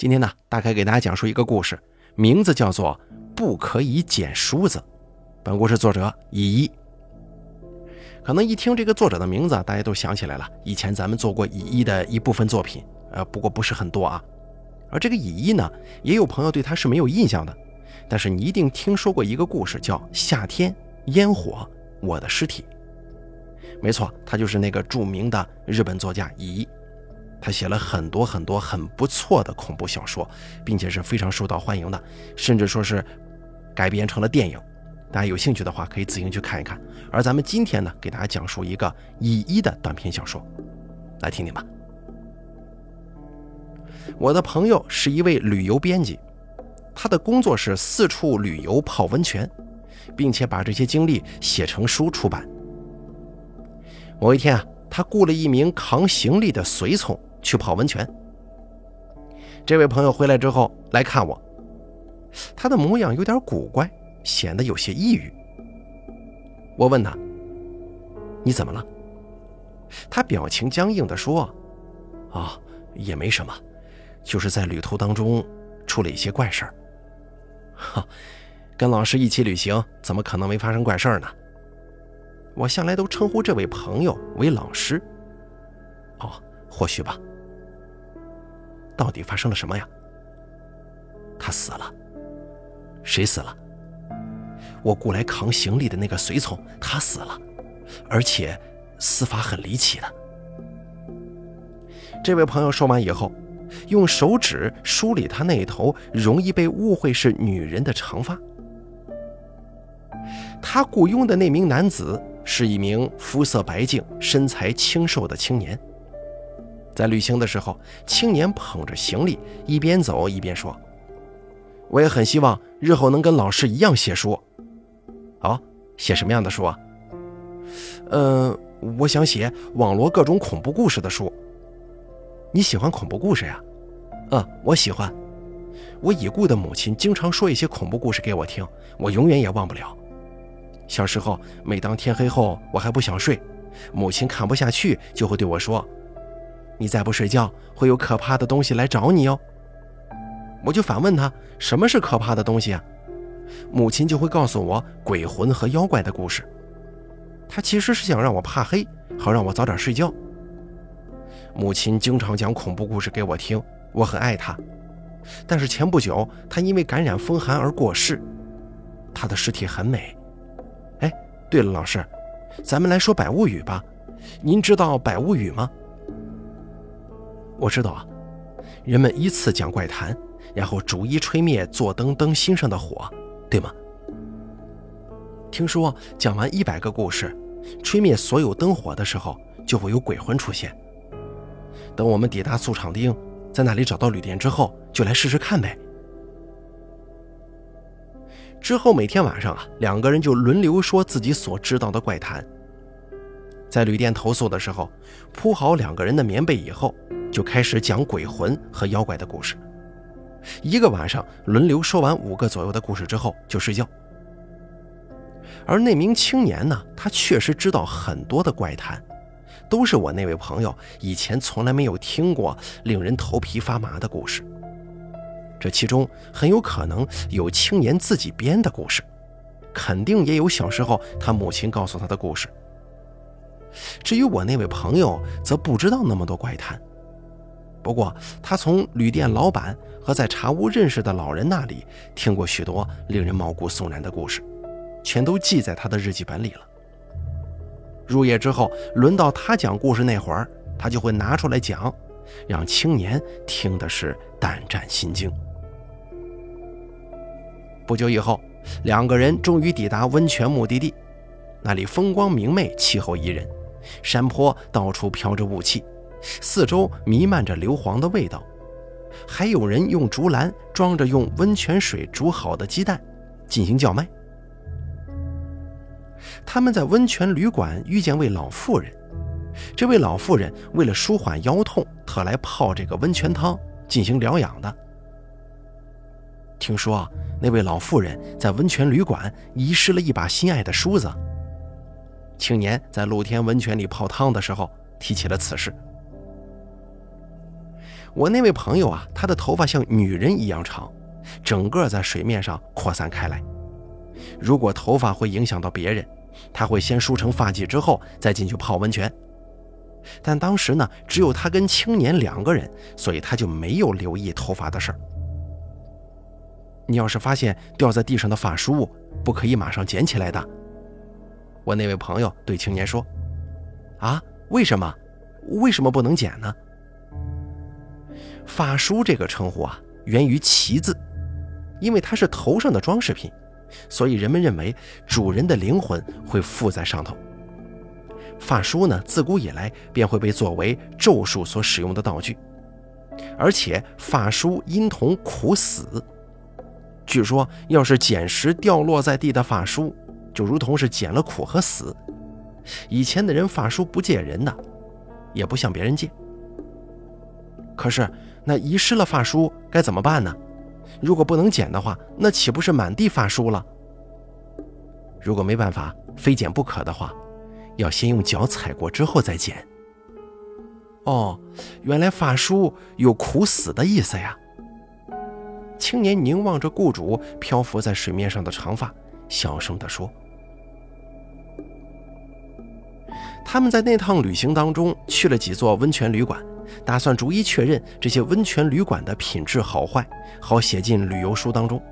今天呢，大概给大家讲述一个故事，名字叫做《不可以捡梳子》。本故事作者乙一。可能一听这个作者的名字，大家都想起来了。以前咱们做过乙一的一部分作品，呃，不过不是很多啊。而这个乙一呢，也有朋友对他是没有印象的，但是你一定听说过一个故事，叫《夏天烟火我的尸体》。没错，他就是那个著名的日本作家乙一。他写了很多很多很不错的恐怖小说，并且是非常受到欢迎的，甚至说是改编成了电影。大家有兴趣的话，可以自行去看一看。而咱们今天呢，给大家讲述一个乙一的短篇小说，来听听吧。我的朋友是一位旅游编辑，他的工作是四处旅游泡温泉，并且把这些经历写成书出版。某一天啊，他雇了一名扛行李的随从。去泡温泉。这位朋友回来之后来看我，他的模样有点古怪，显得有些抑郁。我问他：“你怎么了？”他表情僵硬地说：“啊，也没什么，就是在旅途当中出了一些怪事儿。”哈，跟老师一起旅行，怎么可能没发生怪事儿呢？我向来都称呼这位朋友为老师。哦，或许吧。到底发生了什么呀？他死了。谁死了？我雇来扛行李的那个随从，他死了，而且死法很离奇的。这位朋友说完以后，用手指梳理他那一头容易被误会是女人的长发。他雇佣的那名男子是一名肤色白净、身材清瘦的青年。在旅行的时候，青年捧着行李，一边走一边说：“我也很希望日后能跟老师一样写书。哦，写什么样的书啊？呃，我想写网络各种恐怖故事的书。你喜欢恐怖故事呀？嗯，我喜欢。我已故的母亲经常说一些恐怖故事给我听，我永远也忘不了。小时候，每当天黑后我还不想睡，母亲看不下去，就会对我说。”你再不睡觉，会有可怕的东西来找你哟。我就反问他，什么是可怕的东西啊？母亲就会告诉我鬼魂和妖怪的故事。他其实是想让我怕黑，好让我早点睡觉。母亲经常讲恐怖故事给我听，我很爱她。但是前不久，她因为感染风寒而过世。她的尸体很美。哎，对了，老师，咱们来说百物语吧。您知道百物语吗？我知道啊，人们依次讲怪谈，然后逐一吹灭坐灯灯芯上的火，对吗？听说讲完一百个故事，吹灭所有灯火的时候，就会有鬼魂出现。等我们抵达素场町，在那里找到旅店之后，就来试试看呗。之后每天晚上啊，两个人就轮流说自己所知道的怪谈。在旅店投宿的时候，铺好两个人的棉被以后。就开始讲鬼魂和妖怪的故事，一个晚上轮流说完五个左右的故事之后就睡觉。而那名青年呢，他确实知道很多的怪谈，都是我那位朋友以前从来没有听过、令人头皮发麻的故事。这其中很有可能有青年自己编的故事，肯定也有小时候他母亲告诉他的故事。至于我那位朋友，则不知道那么多怪谈。不过，他从旅店老板和在茶屋认识的老人那里听过许多令人毛骨悚然的故事，全都记在他的日记本里了。入夜之后，轮到他讲故事那会儿，他就会拿出来讲，让青年听的是胆战心惊。不久以后，两个人终于抵达温泉目的地，那里风光明媚，气候宜人，山坡到处飘着雾气。四周弥漫着硫磺的味道，还有人用竹篮装着用温泉水煮好的鸡蛋进行叫卖。他们在温泉旅馆遇见位老妇人，这位老妇人为了舒缓腰痛，特来泡这个温泉汤进行疗养的。听说那位老妇人在温泉旅馆遗失了一把心爱的梳子。青年在露天温泉里泡汤的时候提起了此事。我那位朋友啊，他的头发像女人一样长，整个在水面上扩散开来。如果头发会影响到别人，他会先梳成发髻之后再进去泡温泉。但当时呢，只有他跟青年两个人，所以他就没有留意头发的事儿。你要是发现掉在地上的发梳，不可以马上捡起来的。我那位朋友对青年说：“啊，为什么？为什么不能捡呢？”发梳这个称呼啊，源于“旗”字，因为它是头上的装饰品，所以人们认为主人的灵魂会附在上头。发梳呢，自古以来便会被作为咒术所使用的道具，而且发梳因同苦死。据说，要是捡拾掉落在地的发梳，就如同是捡了苦和死。以前的人发梳不借人的，也不向别人借。可是，那遗失了发梳该怎么办呢？如果不能剪的话，那岂不是满地发梳了？如果没办法，非剪不可的话。要先用脚踩过之后再剪。哦，原来发梳有苦死的意思呀！青年凝望着雇主漂浮在水面上的长发，小声地说：“他们在那趟旅行当中去了几座温泉旅馆，打算逐一确认这些温泉旅馆的品质好坏，好写进旅游书当中。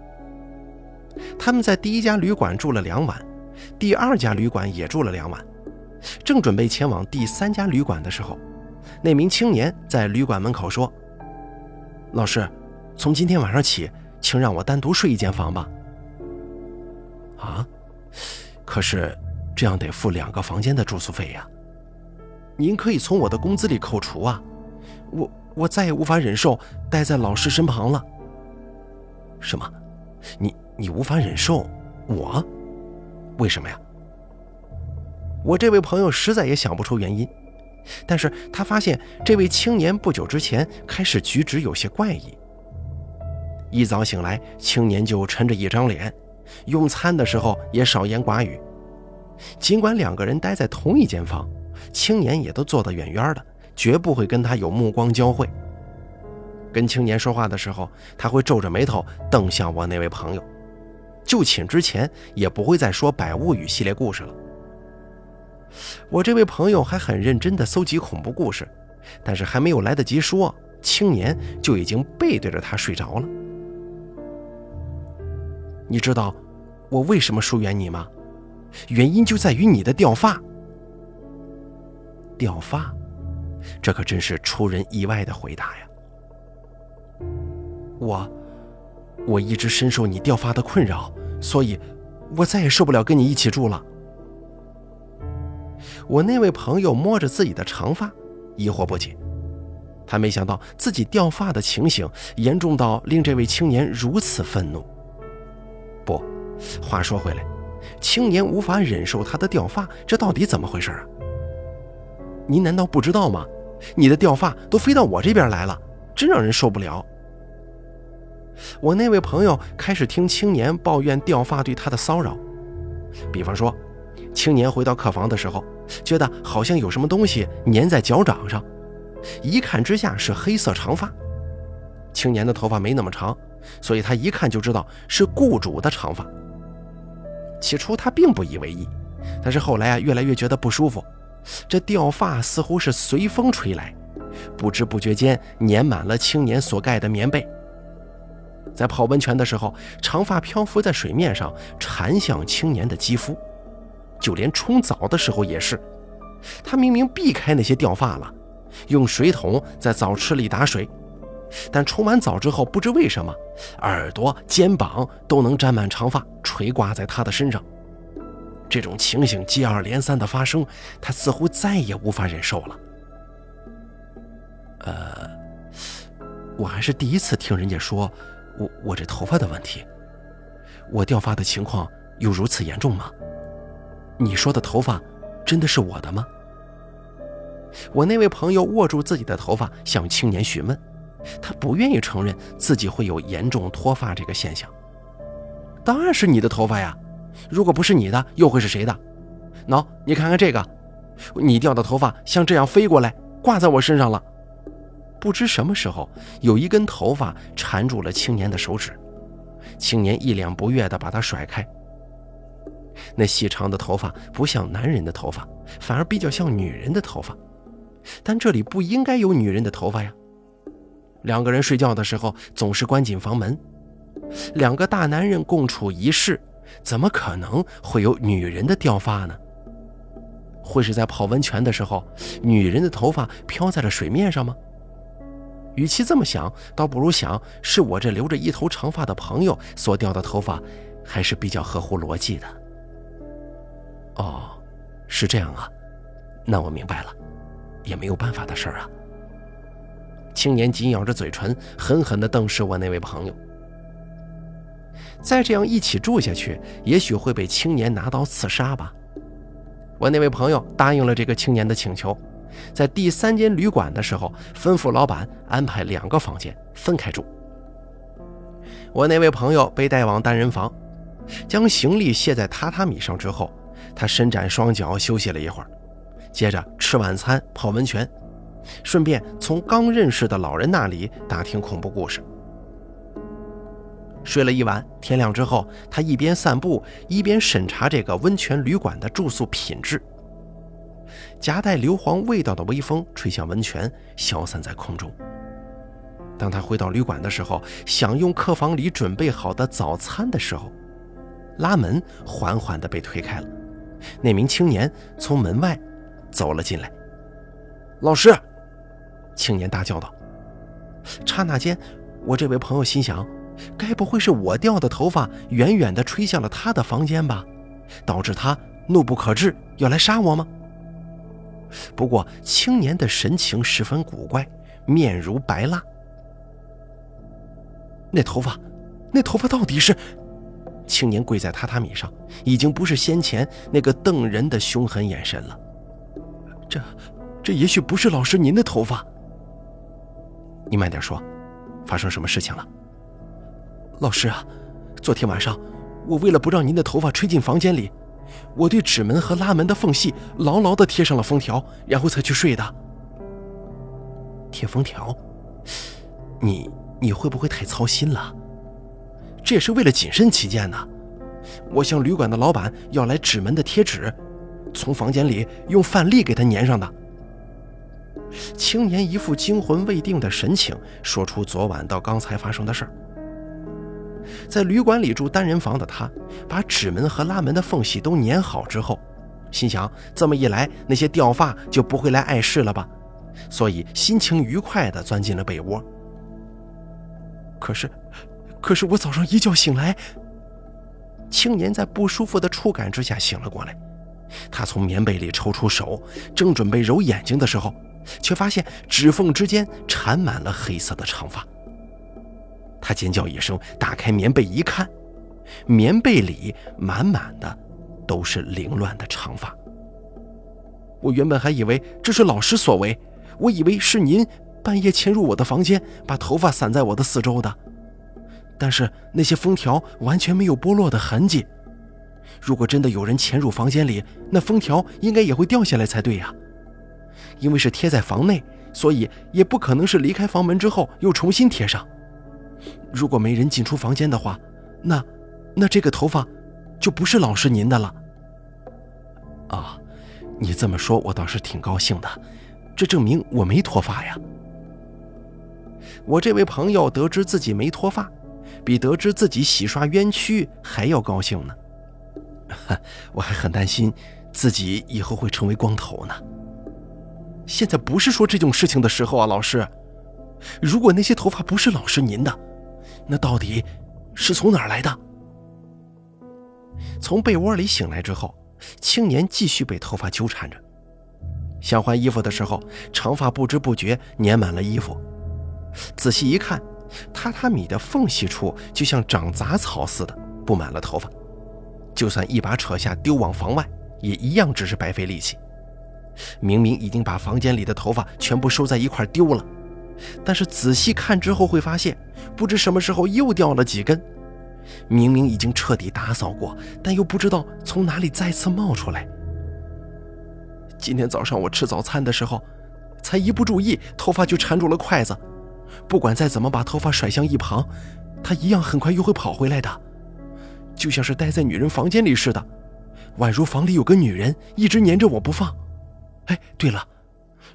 他们在第一家旅馆住了两晚，第二家旅馆也住了两晚。”正准备前往第三家旅馆的时候，那名青年在旅馆门口说：“老师，从今天晚上起，请让我单独睡一间房吧。”啊，可是这样得付两个房间的住宿费呀。您可以从我的工资里扣除啊。我我再也无法忍受待在老师身旁了。什么？你你无法忍受我？为什么呀？我这位朋友实在也想不出原因，但是他发现这位青年不久之前开始举止有些怪异。一早醒来，青年就沉着一张脸，用餐的时候也少言寡语。尽管两个人待在同一间房，青年也都坐得远远的，绝不会跟他有目光交汇。跟青年说话的时候，他会皱着眉头瞪向我那位朋友。就寝之前，也不会再说《百物语》系列故事了。我这位朋友还很认真地搜集恐怖故事，但是还没有来得及说，青年就已经背对着他睡着了。你知道我为什么疏远你吗？原因就在于你的掉发。掉发，这可真是出人意外的回答呀！我，我一直深受你掉发的困扰，所以，我再也受不了跟你一起住了。我那位朋友摸着自己的长发，疑惑不解。他没想到自己掉发的情形严重到令这位青年如此愤怒。不，话说回来，青年无法忍受他的掉发，这到底怎么回事啊？您难道不知道吗？你的掉发都飞到我这边来了，真让人受不了。我那位朋友开始听青年抱怨掉发对他的骚扰，比方说。青年回到客房的时候，觉得好像有什么东西粘在脚掌上，一看之下是黑色长发。青年的头发没那么长，所以他一看就知道是雇主的长发。起初他并不以为意，但是后来啊，越来越觉得不舒服。这掉发似乎是随风吹来，不知不觉间粘满了青年所盖的棉被。在泡温泉的时候，长发漂浮在水面上，缠向青年的肌肤。就连冲澡的时候也是，他明明避开那些掉发了，用水桶在澡池里打水，但冲完澡之后，不知为什么，耳朵、肩膀都能沾满长发垂挂在他的身上。这种情形接二连三的发生，他似乎再也无法忍受了。呃，我还是第一次听人家说我我这头发的问题，我掉发的情况有如此严重吗？你说的头发，真的是我的吗？我那位朋友握住自己的头发，向青年询问。他不愿意承认自己会有严重脱发这个现象。当然是你的头发呀！如果不是你的，又会是谁的？喏，你看看这个，你掉的头发像这样飞过来，挂在我身上了。不知什么时候，有一根头发缠住了青年的手指，青年一脸不悦地把它甩开。那细长的头发不像男人的头发，反而比较像女人的头发，但这里不应该有女人的头发呀。两个人睡觉的时候总是关紧房门，两个大男人共处一室，怎么可能会有女人的掉发呢？会是在泡温泉的时候，女人的头发飘在了水面上吗？与其这么想，倒不如想是我这留着一头长发的朋友所掉的头发，还是比较合乎逻辑的。哦，是这样啊，那我明白了，也没有办法的事儿啊。青年紧咬着嘴唇，狠狠地瞪视我那位朋友。再这样一起住下去，也许会被青年拿刀刺杀吧。我那位朋友答应了这个青年的请求，在第三间旅馆的时候，吩咐老板安排两个房间分开住。我那位朋友被带往单人房，将行李卸在榻榻米上之后，他伸展双脚休息了一会儿，接着吃晚餐、泡温泉。顺便从刚认识的老人那里打听恐怖故事。睡了一晚，天亮之后，他一边散步一边审查这个温泉旅馆的住宿品质。夹带硫磺味道的微风吹向温泉，消散在空中。当他回到旅馆的时候，享用客房里准备好的早餐的时候，拉门缓缓地被推开了，那名青年从门外走了进来。老师。青年大叫道：“刹那间，我这位朋友心想，该不会是我掉的头发远远地吹向了他的房间吧，导致他怒不可遏，要来杀我吗？”不过，青年的神情十分古怪，面如白蜡。那头发，那头发到底是……青年跪在榻榻米上，已经不是先前那个瞪人的凶狠眼神了。这，这也许不是老师您的头发。你慢点说，发生什么事情了？老师啊，昨天晚上我为了不让您的头发吹进房间里，我对纸门和拉门的缝隙牢牢地贴上了封条，然后才去睡的。贴封条？你你会不会太操心了？这也是为了谨慎起见呢。我向旅馆的老板要来纸门的贴纸，从房间里用饭粒给他粘上的。青年一副惊魂未定的神情，说出昨晚到刚才发生的事儿。在旅馆里住单人房的他，把纸门和拉门的缝隙都粘好之后，心想：这么一来，那些掉发就不会来碍事了吧？所以心情愉快地钻进了被窝。可是，可是我早上一觉醒来，青年在不舒服的触感之下醒了过来。他从棉被里抽出手，正准备揉眼睛的时候。却发现指缝之间缠满了黑色的长发。他尖叫一声，打开棉被一看，棉被里满满的都是凌乱的长发。我原本还以为这是老师所为，我以为是您半夜潜入我的房间，把头发散在我的四周的。但是那些封条完全没有剥落的痕迹。如果真的有人潜入房间里，那封条应该也会掉下来才对呀。因为是贴在房内，所以也不可能是离开房门之后又重新贴上。如果没人进出房间的话，那，那这个头发就不是老师您的了。啊，你这么说，我倒是挺高兴的，这证明我没脱发呀。我这位朋友得知自己没脱发，比得知自己洗刷冤屈还要高兴呢。我还很担心自己以后会成为光头呢。现在不是说这种事情的时候啊，老师。如果那些头发不是老师您的，那到底是从哪儿来的？从被窝里醒来之后，青年继续被头发纠缠着。想换衣服的时候，长发不知不觉粘满了衣服。仔细一看，榻榻米的缝隙处就像长杂草似的，布满了头发。就算一把扯下丢往房外，也一样只是白费力气。明明已经把房间里的头发全部收在一块丢了，但是仔细看之后会发现，不知什么时候又掉了几根。明明已经彻底打扫过，但又不知道从哪里再次冒出来。今天早上我吃早餐的时候，才一不注意，头发就缠住了筷子。不管再怎么把头发甩向一旁，它一样很快又会跑回来的，就像是待在女人房间里似的，宛如房里有个女人一直粘着我不放。哎，对了，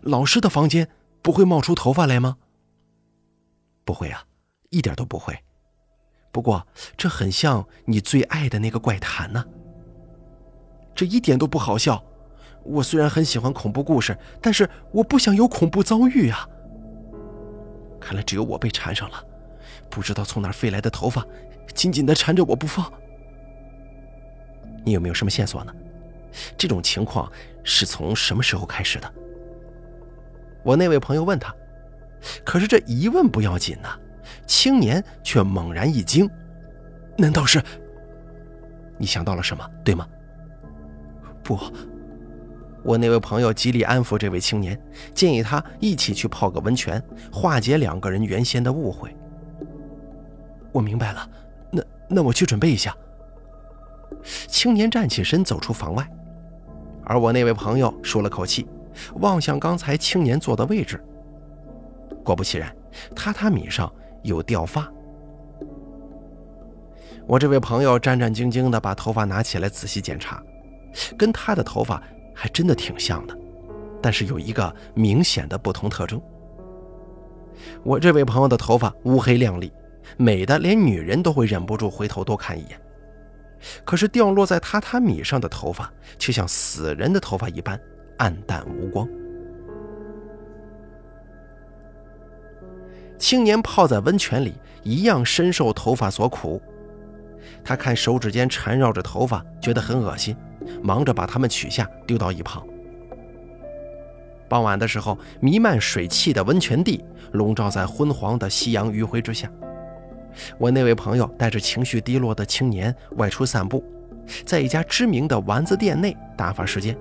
老师的房间不会冒出头发来吗？不会啊，一点都不会。不过这很像你最爱的那个怪谈呢。这一点都不好笑。我虽然很喜欢恐怖故事，但是我不想有恐怖遭遇啊。看来只有我被缠上了，不知道从哪儿飞来的头发，紧紧地缠着我不放。你有没有什么线索呢？这种情况是从什么时候开始的？我那位朋友问他，可是这一问不要紧呢，青年却猛然一惊，难道是？你想到了什么，对吗？不。我那位朋友极力安抚这位青年，建议他一起去泡个温泉，化解两个人原先的误会。我明白了，那那我去准备一下。青年站起身走出房外，而我那位朋友舒了口气，望向刚才青年坐的位置。果不其然，榻榻米上有掉发。我这位朋友战战兢兢地把头发拿起来仔细检查，跟他的头发。还真的挺像的，但是有一个明显的不同特征。我这位朋友的头发乌黑亮丽，美的连女人都会忍不住回头多看一眼。可是掉落在榻榻米上的头发却像死人的头发一般暗淡无光。青年泡在温泉里，一样深受头发所苦。他看手指间缠绕着头发，觉得很恶心。忙着把它们取下，丢到一旁。傍晚的时候，弥漫水汽的温泉地笼罩在昏黄的夕阳余晖之下。我那位朋友带着情绪低落的青年外出散步，在一家知名的丸子店内打发时间，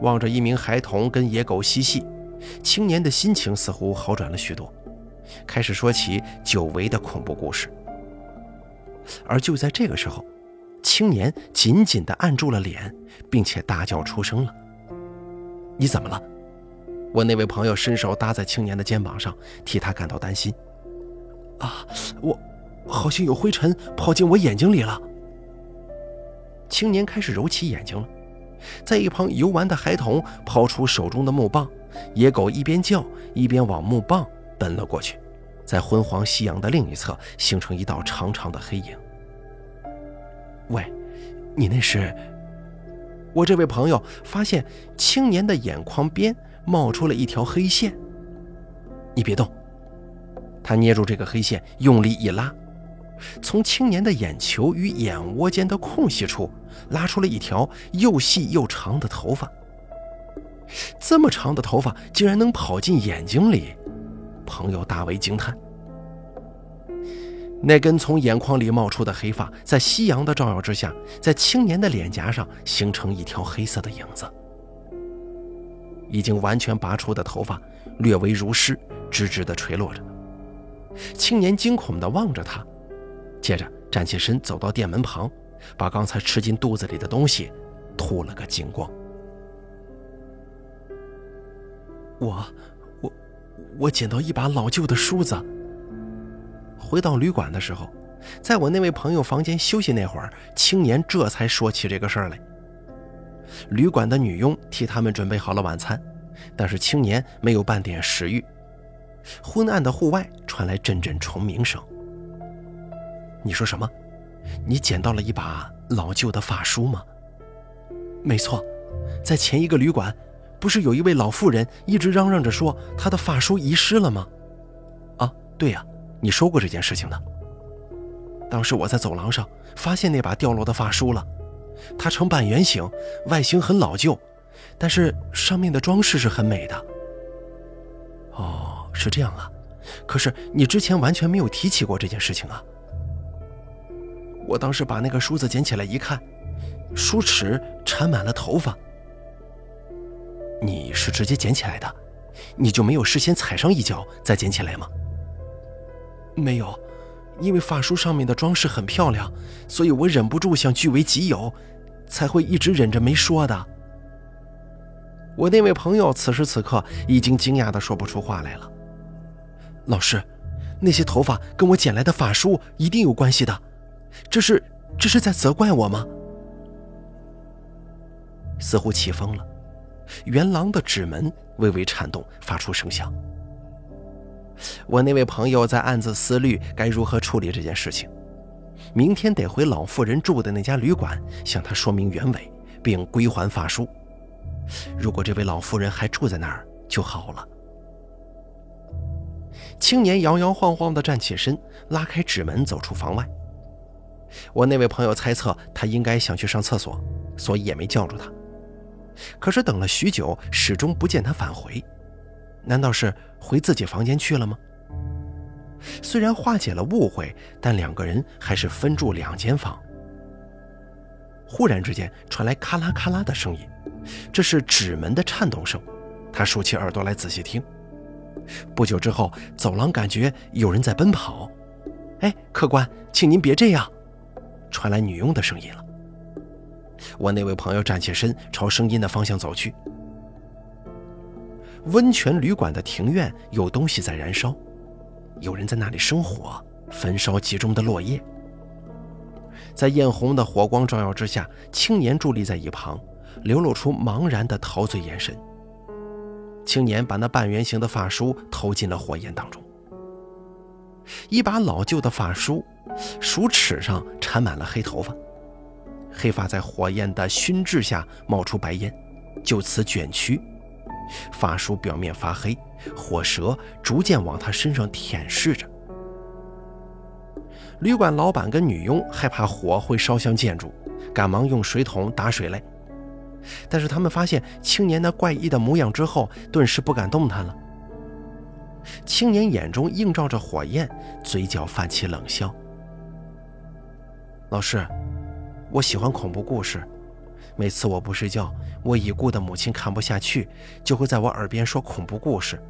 望着一名孩童跟野狗嬉戏，青年的心情似乎好转了许多，开始说起久违的恐怖故事。而就在这个时候，青年紧紧地按住了脸，并且大叫出声了：“你怎么了？”我那位朋友伸手搭在青年的肩膀上，替他感到担心。“啊，我好像有灰尘跑进我眼睛里了。”青年开始揉起眼睛了。在一旁游玩的孩童抛出手中的木棒，野狗一边叫一边往木棒奔了过去，在昏黄夕阳的另一侧形成一道长长的黑影。喂，你那是？我这位朋友发现青年的眼眶边冒出了一条黑线。你别动，他捏住这个黑线，用力一拉，从青年的眼球与眼窝间的空隙处拉出了一条又细又长的头发。这么长的头发竟然能跑进眼睛里，朋友大为惊叹。那根从眼眶里冒出的黑发，在夕阳的照耀之下，在青年的脸颊上形成一条黑色的影子。已经完全拔出的头发略微如湿，直直地垂落着。青年惊恐地望着他，接着站起身，走到店门旁，把刚才吃进肚子里的东西吐了个精光。我，我，我捡到一把老旧的梳子。回到旅馆的时候，在我那位朋友房间休息那会儿，青年这才说起这个事儿来。旅馆的女佣替他们准备好了晚餐，但是青年没有半点食欲。昏暗的户外传来阵阵虫鸣声。你说什么？你捡到了一把老旧的发梳吗？没错，在前一个旅馆，不是有一位老妇人一直嚷嚷着说她的发梳遗失了吗？啊，对呀。你说过这件事情的。当时我在走廊上发现那把掉落的发梳了，它呈半圆形，外形很老旧，但是上面的装饰是很美的。哦，是这样啊。可是你之前完全没有提起过这件事情啊。我当时把那个梳子捡起来一看，梳齿缠满了头发。你是直接捡起来的，你就没有事先踩上一脚再捡起来吗？没有，因为发梳上面的装饰很漂亮，所以我忍不住想据为己有，才会一直忍着没说的。我那位朋友此时此刻已经惊讶的说不出话来了。老师，那些头发跟我捡来的法梳一定有关系的，这是这是在责怪我吗？似乎起风了，元郎的纸门微微颤动，发出声响。我那位朋友在暗自思虑该如何处理这件事情，明天得回老妇人住的那家旅馆，向她说明原委，并归还法书。如果这位老妇人还住在那儿就好了。青年摇摇晃晃地站起身，拉开纸门，走出房外。我那位朋友猜测他应该想去上厕所，所以也没叫住他。可是等了许久，始终不见他返回，难道是回自己房间去了吗？虽然化解了误会，但两个人还是分住两间房。忽然之间传来咔啦咔啦的声音，这是纸门的颤动声。他竖起耳朵来仔细听。不久之后，走廊感觉有人在奔跑。哎，客官，请您别这样！传来女佣的声音了。我那位朋友站起身，朝声音的方向走去。温泉旅馆的庭院有东西在燃烧，有人在那里生火，焚烧集中的落叶。在艳红的火光照耀之下，青年伫立在一旁，流露出茫然的陶醉眼神。青年把那半圆形的发梳投进了火焰当中，一把老旧的发梳，梳齿上缠满了黑头发，黑发在火焰的熏制下冒出白烟，就此卷曲，发梳表面发黑，火舌逐渐往他身上舔舐着。旅馆老板跟女佣害怕火会烧向建筑，赶忙用水桶打水来。但是他们发现青年那怪异的模样之后，顿时不敢动弹了。青年眼中映照着火焰，嘴角泛起冷笑。老师，我喜欢恐怖故事。每次我不睡觉，我已故的母亲看不下去，就会在我耳边说恐怖故事。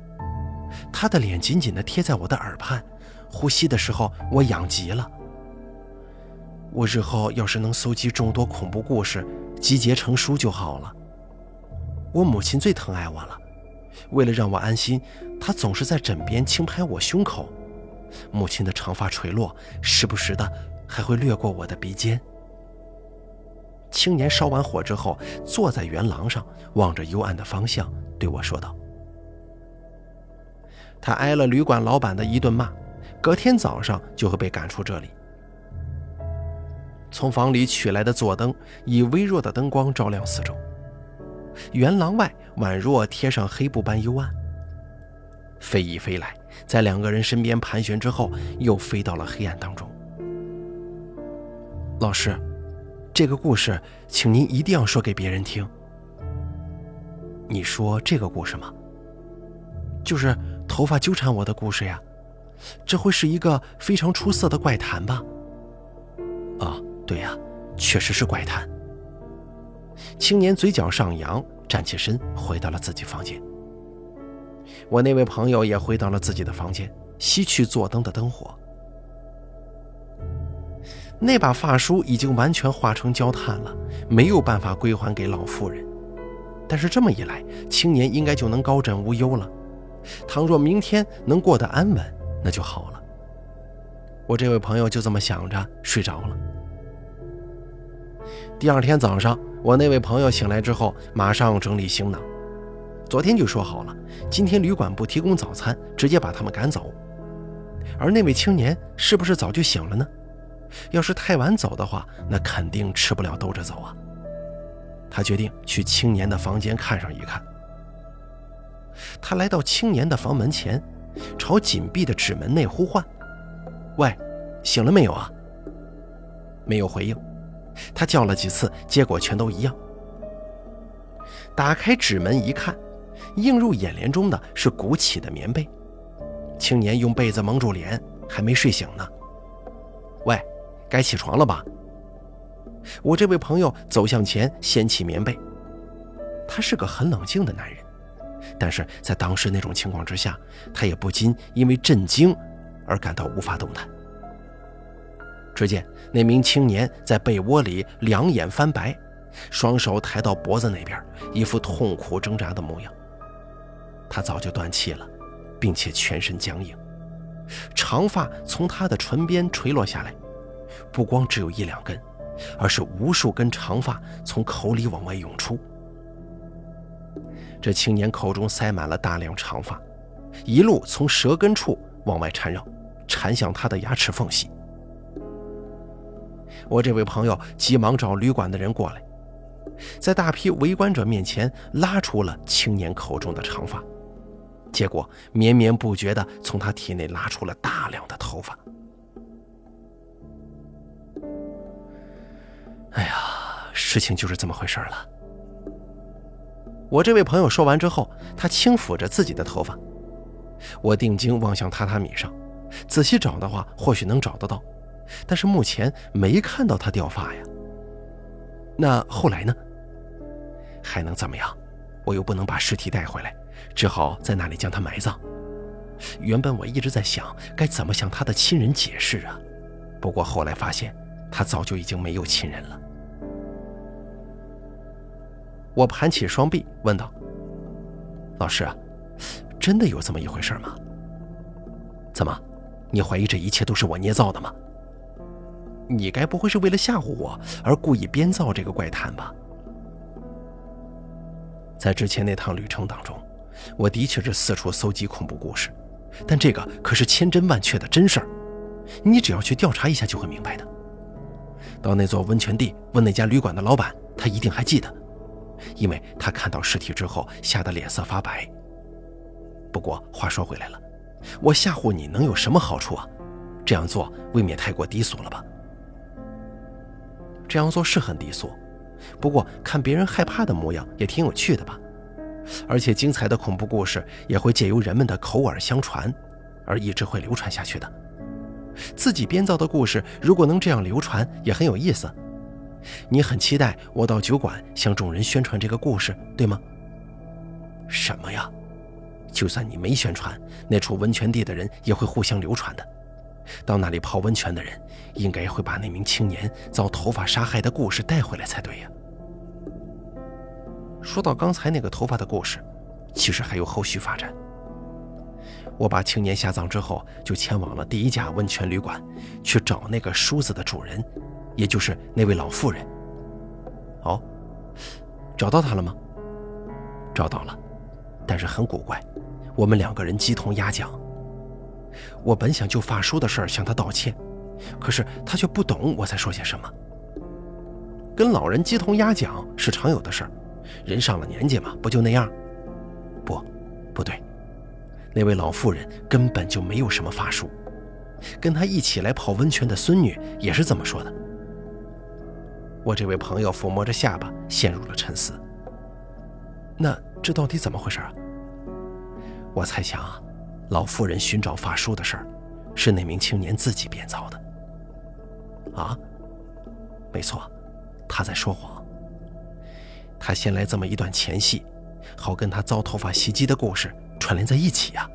她的脸紧紧地贴在我的耳畔。呼吸的时候，我痒极了。我日后要是能搜集众多恐怖故事，集结成书就好了。我母亲最疼爱我了，为了让我安心，他总是在枕边轻拍我胸口。母亲的长发垂落，时不时的还会掠过我的鼻尖。青年烧完火之后，坐在圆廊上，望着幽暗的方向，对我说道：“他挨了旅馆老板的一顿骂。”隔天早上就会被赶出这里。从房里取来的座灯以微弱的灯光照亮四周，圆廊外宛若贴上黑布般幽暗。飞翼飞来，在两个人身边盘旋之后，又飞到了黑暗当中。老师，这个故事，请您一定要说给别人听。你说这个故事吗？就是头发纠缠我的故事呀。这会是一个非常出色的怪谈吧？啊，对呀，确实是怪谈。青年嘴角上扬，站起身，回到了自己房间。我那位朋友也回到了自己的房间，熄去坐灯的灯火。那把发梳已经完全化成焦炭了，没有办法归还给老妇人。但是这么一来，青年应该就能高枕无忧了。倘若明天能过得安稳，那就好了。我这位朋友就这么想着睡着了。第二天早上，我那位朋友醒来之后，马上整理行囊。昨天就说好了，今天旅馆不提供早餐，直接把他们赶走。而那位青年是不是早就醒了呢？要是太晚走的话，那肯定吃不了兜着走啊。他决定去青年的房间看上一看。他来到青年的房门前。朝紧闭的纸门内呼唤：“喂，醒了没有啊？”没有回应。他叫了几次，结果全都一样。打开纸门一看，映入眼帘中的是鼓起的棉被。青年用被子蒙住脸，还没睡醒呢。喂，该起床了吧？我这位朋友走向前，掀起棉被。他是个很冷静的男人。但是在当时那种情况之下，他也不禁因为震惊而感到无法动弹。只见那名青年在被窝里两眼翻白，双手抬到脖子那边，一副痛苦挣扎的模样。他早就断气了，并且全身僵硬，长发从他的唇边垂落下来，不光只有一两根，而是无数根长发从口里往外涌出。这青年口中塞满了大量长发，一路从舌根处往外缠绕，缠向他的牙齿缝隙。我这位朋友急忙找旅馆的人过来，在大批围观者面前拉出了青年口中的长发。结果绵绵不绝地从他体内拉出了大量的头发。哎呀，事情就是这么回事了。我这位朋友说完之后，他轻抚着自己的头发。我定睛望向榻榻米上，仔细找的话，或许能找得到，但是目前没看到他掉发呀。那后来呢？还能怎么样？我又不能把尸体带回来。只好在那里将他埋葬。原本我一直在想该怎么向他的亲人解释啊，不过后来发现他早就已经没有亲人了。我盘起双臂问道：“老师，真的有这么一回事吗？怎么，你怀疑这一切都是我捏造的吗？你该不会是为了吓唬我而故意编造这个怪谈吧？在之前那趟旅程当中。”我的确是四处搜集恐怖故事，但这个可是千真万确的真事儿，你只要去调查一下就会明白的。到那座温泉地问那家旅馆的老板，他一定还记得，因为他看到尸体之后吓得脸色发白。不过话说回来了，我吓唬你能有什么好处啊？这样做未免太过低俗了吧？这样做是很低俗，不过看别人害怕的模样也挺有趣的吧？而且精彩的恐怖故事也会借由人们的口耳相传，而一直会流传下去的。自己编造的故事如果能这样流传，也很有意思。你很期待我到酒馆向众人宣传这个故事，对吗？什么呀？就算你没宣传，那处温泉地的人也会互相流传的。到那里泡温泉的人，应该会把那名青年遭头发杀害的故事带回来才对呀。说到刚才那个头发的故事，其实还有后续发展。我把青年下葬之后，就前往了第一家温泉旅馆，去找那个梳子的主人，也就是那位老妇人。哦，找到他了吗？找到了，但是很古怪，我们两个人鸡同鸭讲。我本想就发叔的事儿向他道歉，可是他却不懂我在说些什么。跟老人鸡同鸭讲是常有的事儿。人上了年纪嘛，不就那样？不，不对，那位老妇人根本就没有什么法术。跟她一起来泡温泉的孙女也是这么说的。我这位朋友抚摸着下巴，陷入了沉思。那这到底怎么回事啊？我猜想啊，老妇人寻找法术的事儿，是那名青年自己编造的。啊，没错，他在说谎。他先来这么一段前戏，好跟他遭头发袭击的故事串联在一起呀。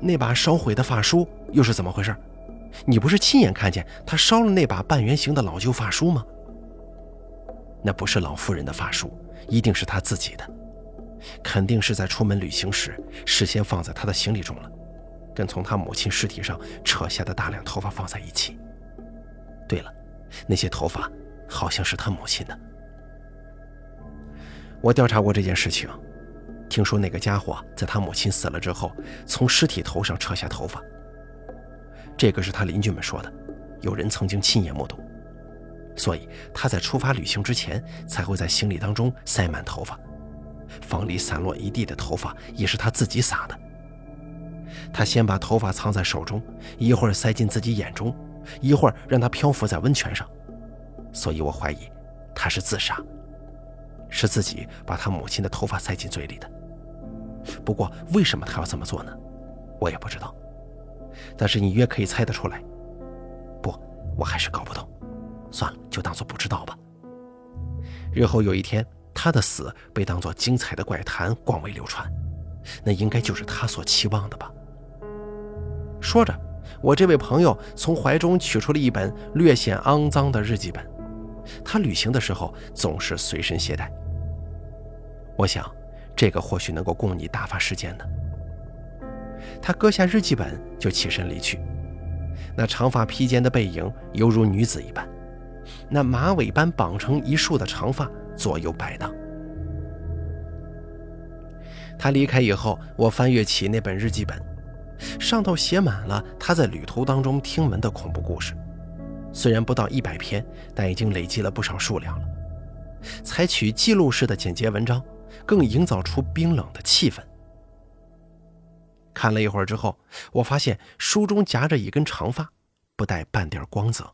那把烧毁的发梳又是怎么回事？你不是亲眼看见他烧了那把半圆形的老旧发梳吗？那不是老妇人的发梳，一定是他自己的，肯定是在出门旅行时事先放在他的行李中了，跟从他母亲尸体上扯下的大量头发放在一起。对了，那些头发好像是他母亲的。我调查过这件事情，听说那个家伙在他母亲死了之后，从尸体头上扯下头发。这个是他邻居们说的，有人曾经亲眼目睹，所以他在出发旅行之前才会在行李当中塞满头发，房里散落一地的头发也是他自己撒的。他先把头发藏在手中，一会儿塞进自己眼中，一会儿让它漂浮在温泉上，所以我怀疑他是自杀。是自己把他母亲的头发塞进嘴里的。不过，为什么他要这么做呢？我也不知道。但是你约可以猜得出来。不，我还是搞不懂。算了，就当做不知道吧。日后有一天，他的死被当作精彩的怪谈广为流传，那应该就是他所期望的吧。说着，我这位朋友从怀中取出了一本略显肮脏的日记本。他旅行的时候总是随身携带。我想，这个或许能够供你打发时间呢。他搁下日记本，就起身离去。那长发披肩的背影犹如女子一般，那马尾般绑成一束的长发左右摆荡。他离开以后，我翻阅起那本日记本，上头写满了他在旅途当中听闻的恐怖故事。虽然不到一百篇，但已经累积了不少数量了。采取记录式的简洁文章，更营造出冰冷的气氛。看了一会儿之后，我发现书中夹着一根长发，不带半点光泽，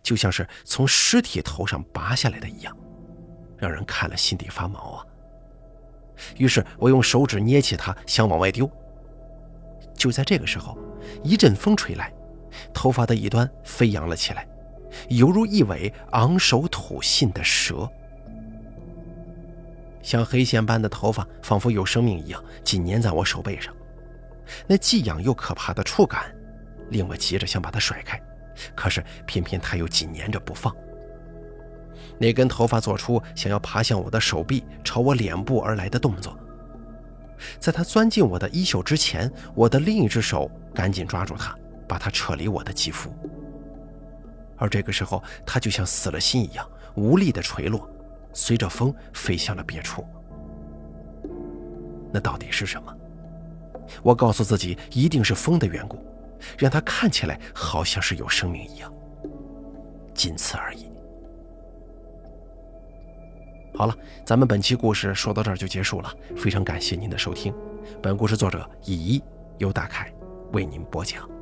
就像是从尸体头上拔下来的一样，让人看了心底发毛啊。于是我用手指捏起它，想往外丢。就在这个时候，一阵风吹来，头发的一端飞扬了起来，犹如一尾昂首吐信的蛇。像黑线般的头发，仿佛有生命一样，紧粘在我手背上。那既痒又可怕的触感，令我急着想把它甩开，可是偏偏它又紧粘着不放。那根头发做出想要爬向我的手臂、朝我脸部而来的动作。在它钻进我的衣袖之前，我的另一只手赶紧抓住它，把它扯离我的肌肤。而这个时候，它就像死了心一样，无力地垂落，随着风飞向了别处。那到底是什么？我告诉自己，一定是风的缘故，让它看起来好像是有生命一样。仅此而已。好了，咱们本期故事说到这儿就结束了，非常感谢您的收听。本故事作者以一由大凯为您播讲。